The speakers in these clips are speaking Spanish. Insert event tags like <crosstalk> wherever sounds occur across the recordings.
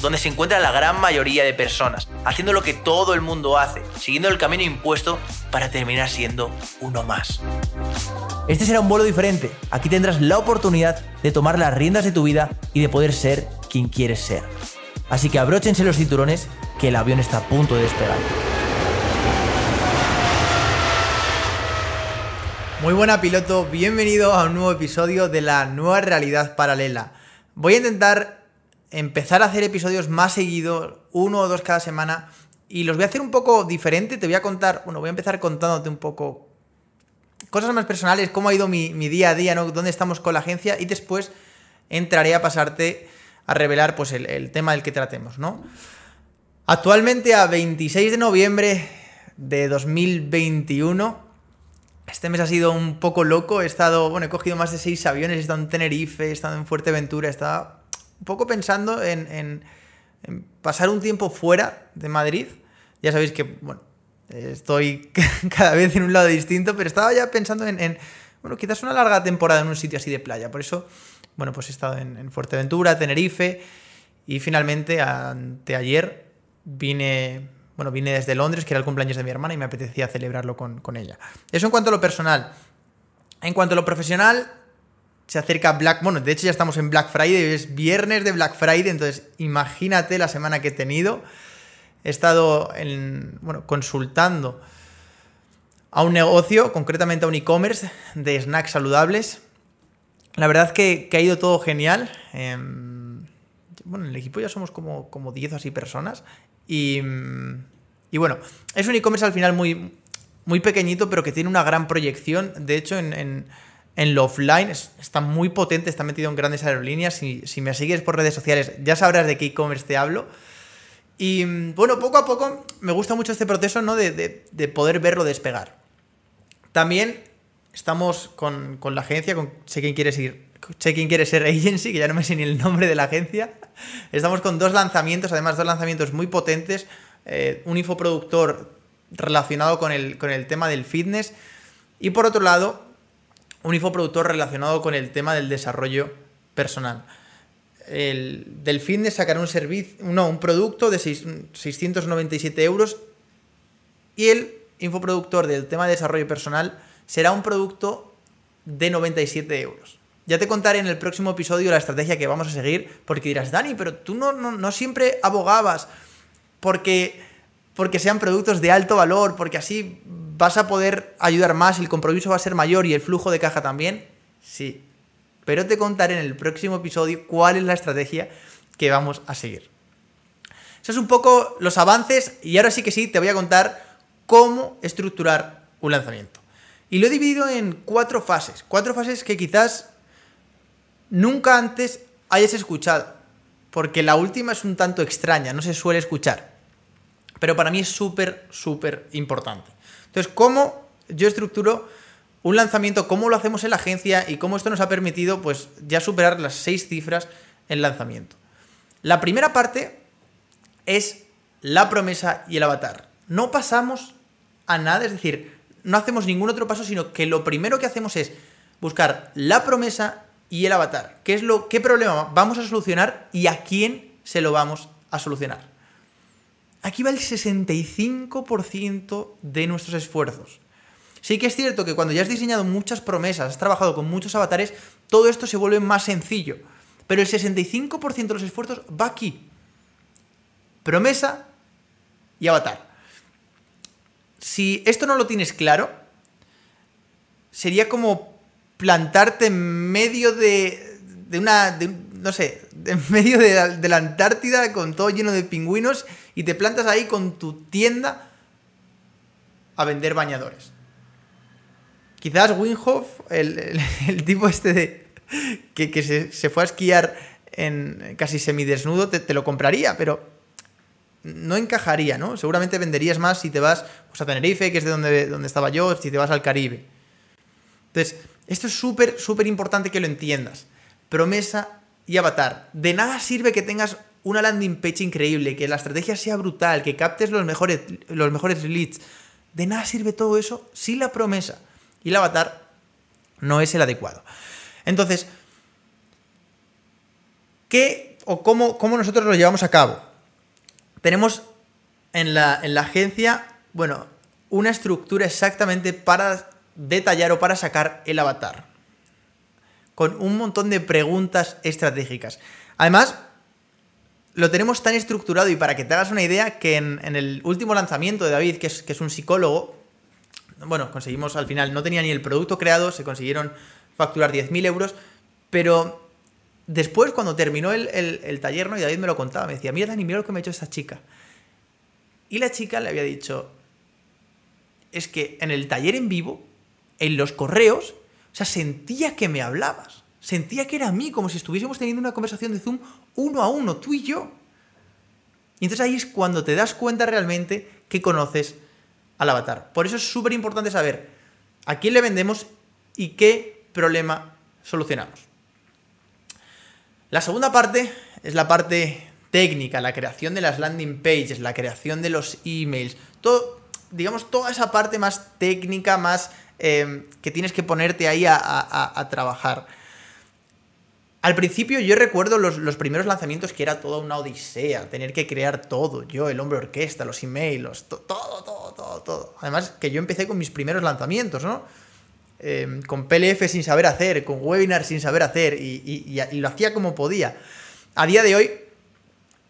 donde se encuentra la gran mayoría de personas, haciendo lo que todo el mundo hace, siguiendo el camino impuesto para terminar siendo uno más. Este será un vuelo diferente. Aquí tendrás la oportunidad de tomar las riendas de tu vida y de poder ser quien quieres ser. Así que abróchense los cinturones que el avión está a punto de despegar. Muy buena piloto, bienvenido a un nuevo episodio de la nueva realidad paralela. Voy a intentar empezar a hacer episodios más seguidos, uno o dos cada semana, y los voy a hacer un poco diferente. Te voy a contar, bueno, voy a empezar contándote un poco cosas más personales, cómo ha ido mi, día a día, ¿no? dónde estamos con la agencia, y después entraré a pasarte a revelar pues, el, el tema del que tratemos, ¿no? Actualmente, a 26 de noviembre de 2021, este mes ha sido un poco loco. He estado, bueno, he cogido más de seis aviones, he estado en Tenerife, he estado en Fuerteventura, he estado un poco pensando en, pasar un tiempo fuera de Madrid. Ya sabéis que, bueno, estoy <laughs> cada vez en un lado distinto, pero estaba ya pensando en, bueno, quizás una larga temporada en un sitio así de playa. Por eso, bueno, pues he estado en, Fuerteventura, Tenerife, y finalmente, anteayer, vine, bueno, vine desde Londres, que era el cumpleaños de mi hermana, y me apetecía celebrarlo con, con ella. Eso en cuanto a lo personal. En cuanto a lo profesional, se acerca Black, bueno, de hecho ya estamos en Black Friday, es viernes de Black Friday, entonces imagínate la semana que he tenido. He estado en, bueno, consultando a un negocio, concretamente a un e-commerce de snacks saludables. La verdad que, que ha ido todo genial. Em, bueno, en el equipo ya somos como, como 10 o así personas. Y, y bueno, es un e-commerce al final muy, muy pequeñito, pero que tiene una gran proyección. De hecho, en en lo offline está muy potente, está metido en grandes aerolíneas. Si, me sigues por redes sociales, ya sabrás de qué e-commerce te hablo. Y bueno, poco a poco me gusta mucho este proceso ¿no? de, poder verlo despegar. También estamos con, la agencia, con Sé quién quiere ser, sé quién quiere ser agency, que ya no me sé ni el nombre de la agencia. <laughs> Estamos con dos lanzamientos, además dos lanzamientos muy potentes. Eh, un infoproductor relacionado con el, con el tema del fitness. Y por otro lado, un infoproductor relacionado con el tema del desarrollo personal. El, del fitness sacará un servicio, no, un producto de 697 euros y el infoproductor del tema de desarrollo personal será un producto de 97 euros. Ya te contaré en el próximo episodio la estrategia que vamos a seguir, porque dirás, Dani, pero tú no, no, siempre abogabas porque, porque sean productos de alto valor, porque así ¿Vas a poder ayudar más? ¿El compromiso va a ser mayor y el flujo de caja también? Sí. Pero te contaré en el próximo episodio cuál es la estrategia que vamos a seguir. Eso es un poco los avances y ahora sí que sí te voy a contar cómo estructurar un lanzamiento. Y lo he dividido en cuatro fases. Cuatro fases que quizás nunca antes hayas escuchado. Porque la última es un tanto extraña, no se suele escuchar. Pero para mí es súper, súper importante. Entonces, ¿cómo yo estructuro un lanzamiento? ¿Cómo lo hacemos en la agencia? Y cómo esto nos ha permitido, pues, ya superar las seis cifras en lanzamiento. La primera parte es la promesa y el avatar. No pasamos a nada, es decir, no hacemos ningún otro paso, sino que lo primero que hacemos es buscar la promesa y el avatar. ¿Qué es lo qué problema vamos a solucionar y a quién se lo vamos a solucionar? Aquí va el 65% de nuestros esfuerzos. Sí que es cierto que cuando ya has diseñado muchas promesas, has trabajado con muchos avatares, todo esto se vuelve más sencillo. Pero el 65% de los esfuerzos va aquí. Promesa y avatar. Si esto no lo tienes claro, sería como plantarte en medio de, una, no sé, en medio de la, Antártida con todo lleno de pingüinos y te plantas ahí con tu tienda a vender bañadores. Quizás Winhoff, el, tipo este de que, se, fue a esquiar en casi semidesnudo, te, te lo compraría, pero no encajaría, ¿no? Seguramente venderías más si te vas pues, a Tenerife, que es de donde, donde estaba yo, si te vas al Caribe. Entonces, esto es súper, súper importante que lo entiendas. Promesa y avatar. De nada sirve que tengas una landing page increíble, que la estrategia sea brutal, que captes los mejores, los mejores leads. De nada sirve todo eso si la promesa y el avatar no es el adecuado. Entonces, ¿qué o cómo, cómo nosotros lo llevamos a cabo? Tenemos en la, en la agencia, bueno, una estructura exactamente para detallar o para sacar el avatar. Con un montón de preguntas estratégicas. Además, lo tenemos tan estructurado y para que te hagas una idea que en, el último lanzamiento de David, que es, que es, un psicólogo, bueno, conseguimos al final, no tenía ni el producto creado, se consiguieron facturar 10.000 euros, pero después cuando terminó el, el, taller, ¿no? y David me lo contaba, me decía, mira Dani, mira lo que me ha hecho esta chica. Y la chica le había dicho, es que en el taller en vivo, en los correos, o sea, sentía que me hablabas. Sentía que era a mí, como si estuviésemos teniendo una conversación de Zoom uno a uno, tú y yo. Y entonces ahí es cuando te das cuenta realmente que conoces al avatar. Por eso es súper importante saber a quién le vendemos y qué problema solucionamos. La segunda parte es la parte técnica, la creación de las landing pages, la creación de los emails, todo, digamos, toda esa parte más técnica, más eh, que tienes que ponerte ahí a trabajar. Al principio yo recuerdo los, primeros lanzamientos que era toda una odisea, tener que crear todo, yo, el hombre orquesta, los emails, todo, todo, todo, todo. Además que yo empecé con mis primeros lanzamientos, ¿no? Em, con PLF sin saber hacer, con webinar sin saber hacer y, y, lo hacía como podía. A día de hoy,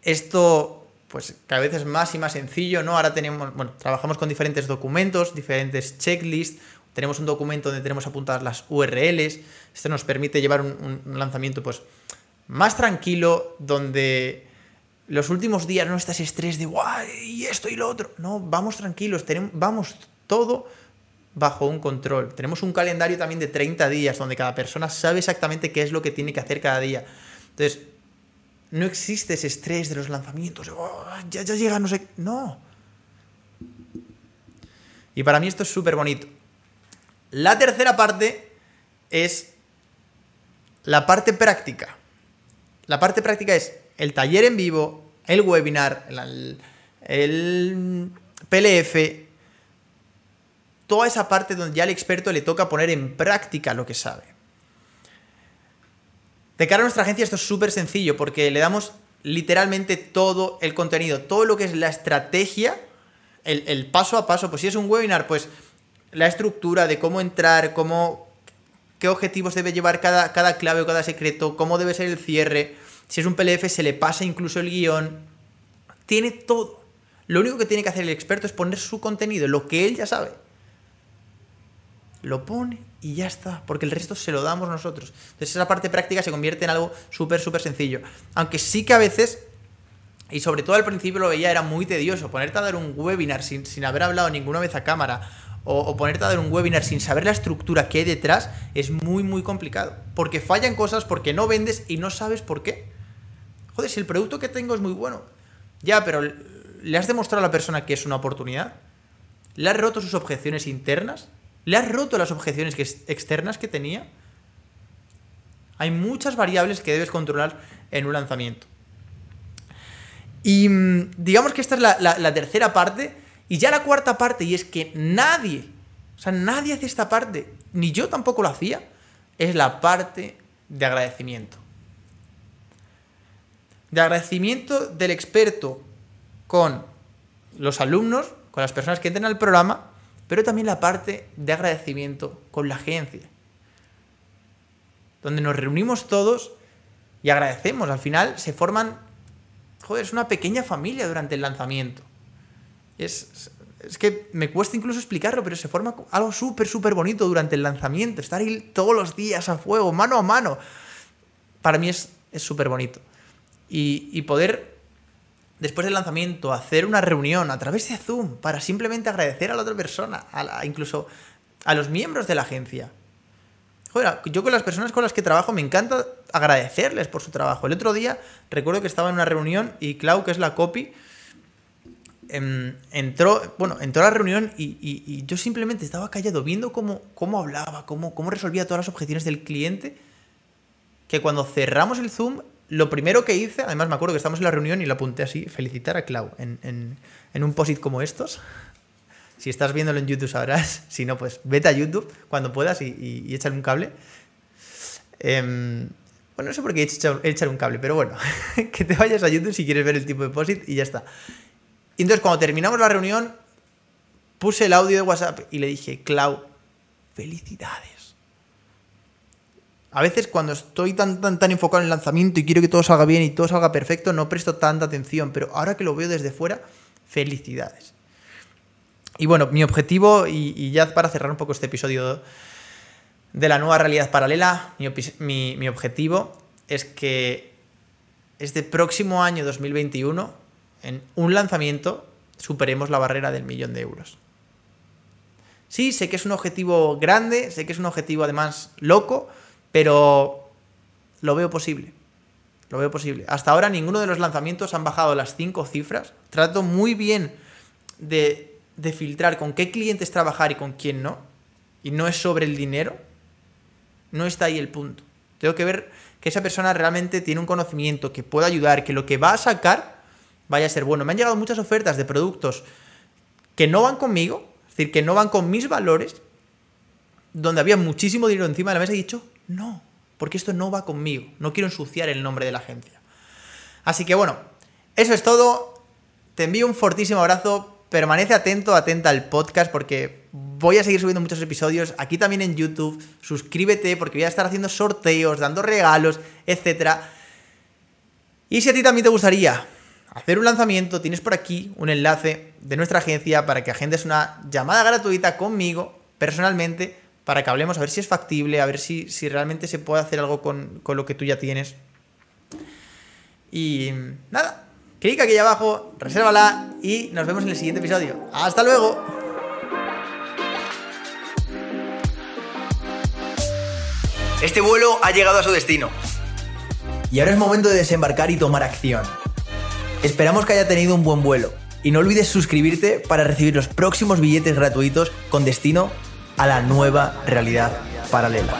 esto pues cada vez es más y más sencillo, ¿no? Ahora tenemos, bueno, trabajamos con diferentes documentos, diferentes checklists, tenemos un documento donde tenemos apuntadas las URLs. Esto nos permite llevar un, lanzamiento pues, más tranquilo, donde los últimos días no estás estrés de guay y esto y lo otro. No, vamos tranquilos, tenemos, vamos todo bajo un control. Tenemos un calendario también de 30 días donde cada persona sabe exactamente qué es lo que tiene que hacer cada día. Entonces, no existe ese estrés de los lanzamientos. Oh, ya, ya llega, no sé. No. Y para mí esto es súper bonito. La tercera parte es la parte práctica. La parte práctica es el taller en vivo, el webinar, el, PLF, toda esa parte donde ya al experto le toca poner en práctica lo que sabe. De cara a nuestra agencia esto es súper sencillo porque le damos literalmente todo el contenido, todo lo que es la estrategia, el, el, paso a paso. Pues si es un webinar, pues la estructura de cómo entrar, cómo, qué objetivos debe llevar cada, cada clave o cada secreto, cómo debe ser el cierre. Si es un PLF, se le pasa incluso el guion. Tiene todo. Lo único que tiene que hacer el experto es poner su contenido, lo que él ya sabe. Lo pone y ya está, porque el resto se lo damos nosotros. Entonces esa parte práctica se convierte en algo súper, súper sencillo. Aunque sí que a veces, y sobre todo al principio lo veía, era muy tedioso, ponerte a dar un webinar sin, sin haber hablado ninguna vez a cámara o, ponerte a dar un webinar sin saber la estructura que hay detrás es muy, muy complicado. Porque fallan cosas, porque no vendes y no sabes por qué. Joder, si el producto que tengo es muy bueno. Ya, pero ¿le has demostrado a la persona que es una oportunidad? ¿Le has roto sus objeciones internas? ¿Le has roto las objeciones externas que tenía? Hay muchas variables que debes controlar en un lanzamiento. Y mm, digamos que esta es la tercera parte y ya la cuarta parte, y es que nadie, o sea, nadie hace esta parte, ni yo tampoco lo hacía, es la parte de agradecimiento. De agradecimiento del experto con los alumnos, con las personas que entran al programa, pero también la parte de agradecimiento con la agencia. Donde nos reunimos todos y agradecemos. Al final se forman, joder, es una pequeña familia durante el lanzamiento. Es, que me cuesta incluso explicarlo, pero se forma algo súper, súper bonito durante el lanzamiento. Estar ahí todos los días a fuego, mano a mano. Para mí es súper bonito. Y, poder, después del lanzamiento, hacer una reunión a través de Zoom para simplemente agradecer a la otra persona, a incluso a los miembros de la agencia. Joder, yo con las personas con las que trabajo me encanta agradecerles por su trabajo. El otro día recuerdo que estaba en una reunión y Clau, que es la copy, em, entró, bueno, entró a la reunión y, yo simplemente estaba callado viendo cómo, cómo hablaba, cómo, cómo resolvía todas las objeciones del cliente, que cuando cerramos el Zoom, lo primero que hice, además me acuerdo que estamos en la reunión y lo apunté así, felicitar a Clau en, un posit como estos. Si estás viéndolo en YouTube sabrás, si no, pues vete a YouTube cuando puedas y, y, échale un cable. Em, bueno, no sé por qué he echado, un cable, pero bueno, <laughs> que te vayas a YouTube si quieres ver el tipo de posit y ya está. Y entonces cuando terminamos la reunión, puse el audio de WhatsApp y le dije, Clau, felicidades. A veces cuando estoy tan, tan, tan enfocado en el lanzamiento y quiero que todo salga bien y todo salga perfecto, no presto tanta atención, pero ahora que lo veo desde fuera, felicidades. Y bueno, mi objetivo, y, ya para cerrar un poco este episodio de la nueva realidad paralela, mi, mi objetivo es que este próximo año 2021, en un lanzamiento, superemos la barrera del millón de euros. Sí, sé que es un objetivo grande, sé que es un objetivo además loco, pero lo veo posible. Lo veo posible. Hasta ahora ninguno de los lanzamientos han bajado las cinco cifras. Trato muy bien de, de filtrar con qué clientes trabajar y con quién no. Y no es sobre el dinero. No está ahí el punto. Tengo que ver que esa persona realmente tiene un conocimiento, que pueda ayudar, que lo que va a sacar vaya a ser bueno. Me han llegado muchas ofertas de productos que no van conmigo, es decir, que no van con mis valores, donde había muchísimo dinero encima de la mesa y he dicho, no, porque esto no va conmigo. No quiero ensuciar el nombre de la agencia. Así que bueno, eso es todo. Te envío un fortísimo abrazo. Permanece atento, atenta al podcast porque voy a seguir subiendo muchos episodios aquí también en YouTube. Suscríbete porque voy a estar haciendo sorteos, dando regalos, etc. Y si a ti también te gustaría hacer un lanzamiento, tienes por aquí un enlace de nuestra agencia para que agendes una llamada gratuita conmigo personalmente para que hablemos, a ver si es factible, a ver si, si realmente se puede hacer algo con, lo que tú ya tienes. Y nada, clic aquí abajo, resérvala y nos vemos en el siguiente episodio. ¡Hasta luego! Este vuelo ha llegado a su destino. Y ahora es momento de desembarcar y tomar acción. Esperamos que haya tenido un buen vuelo. Y no olvides suscribirte para recibir los próximos billetes gratuitos con destino a la nueva realidad paralela.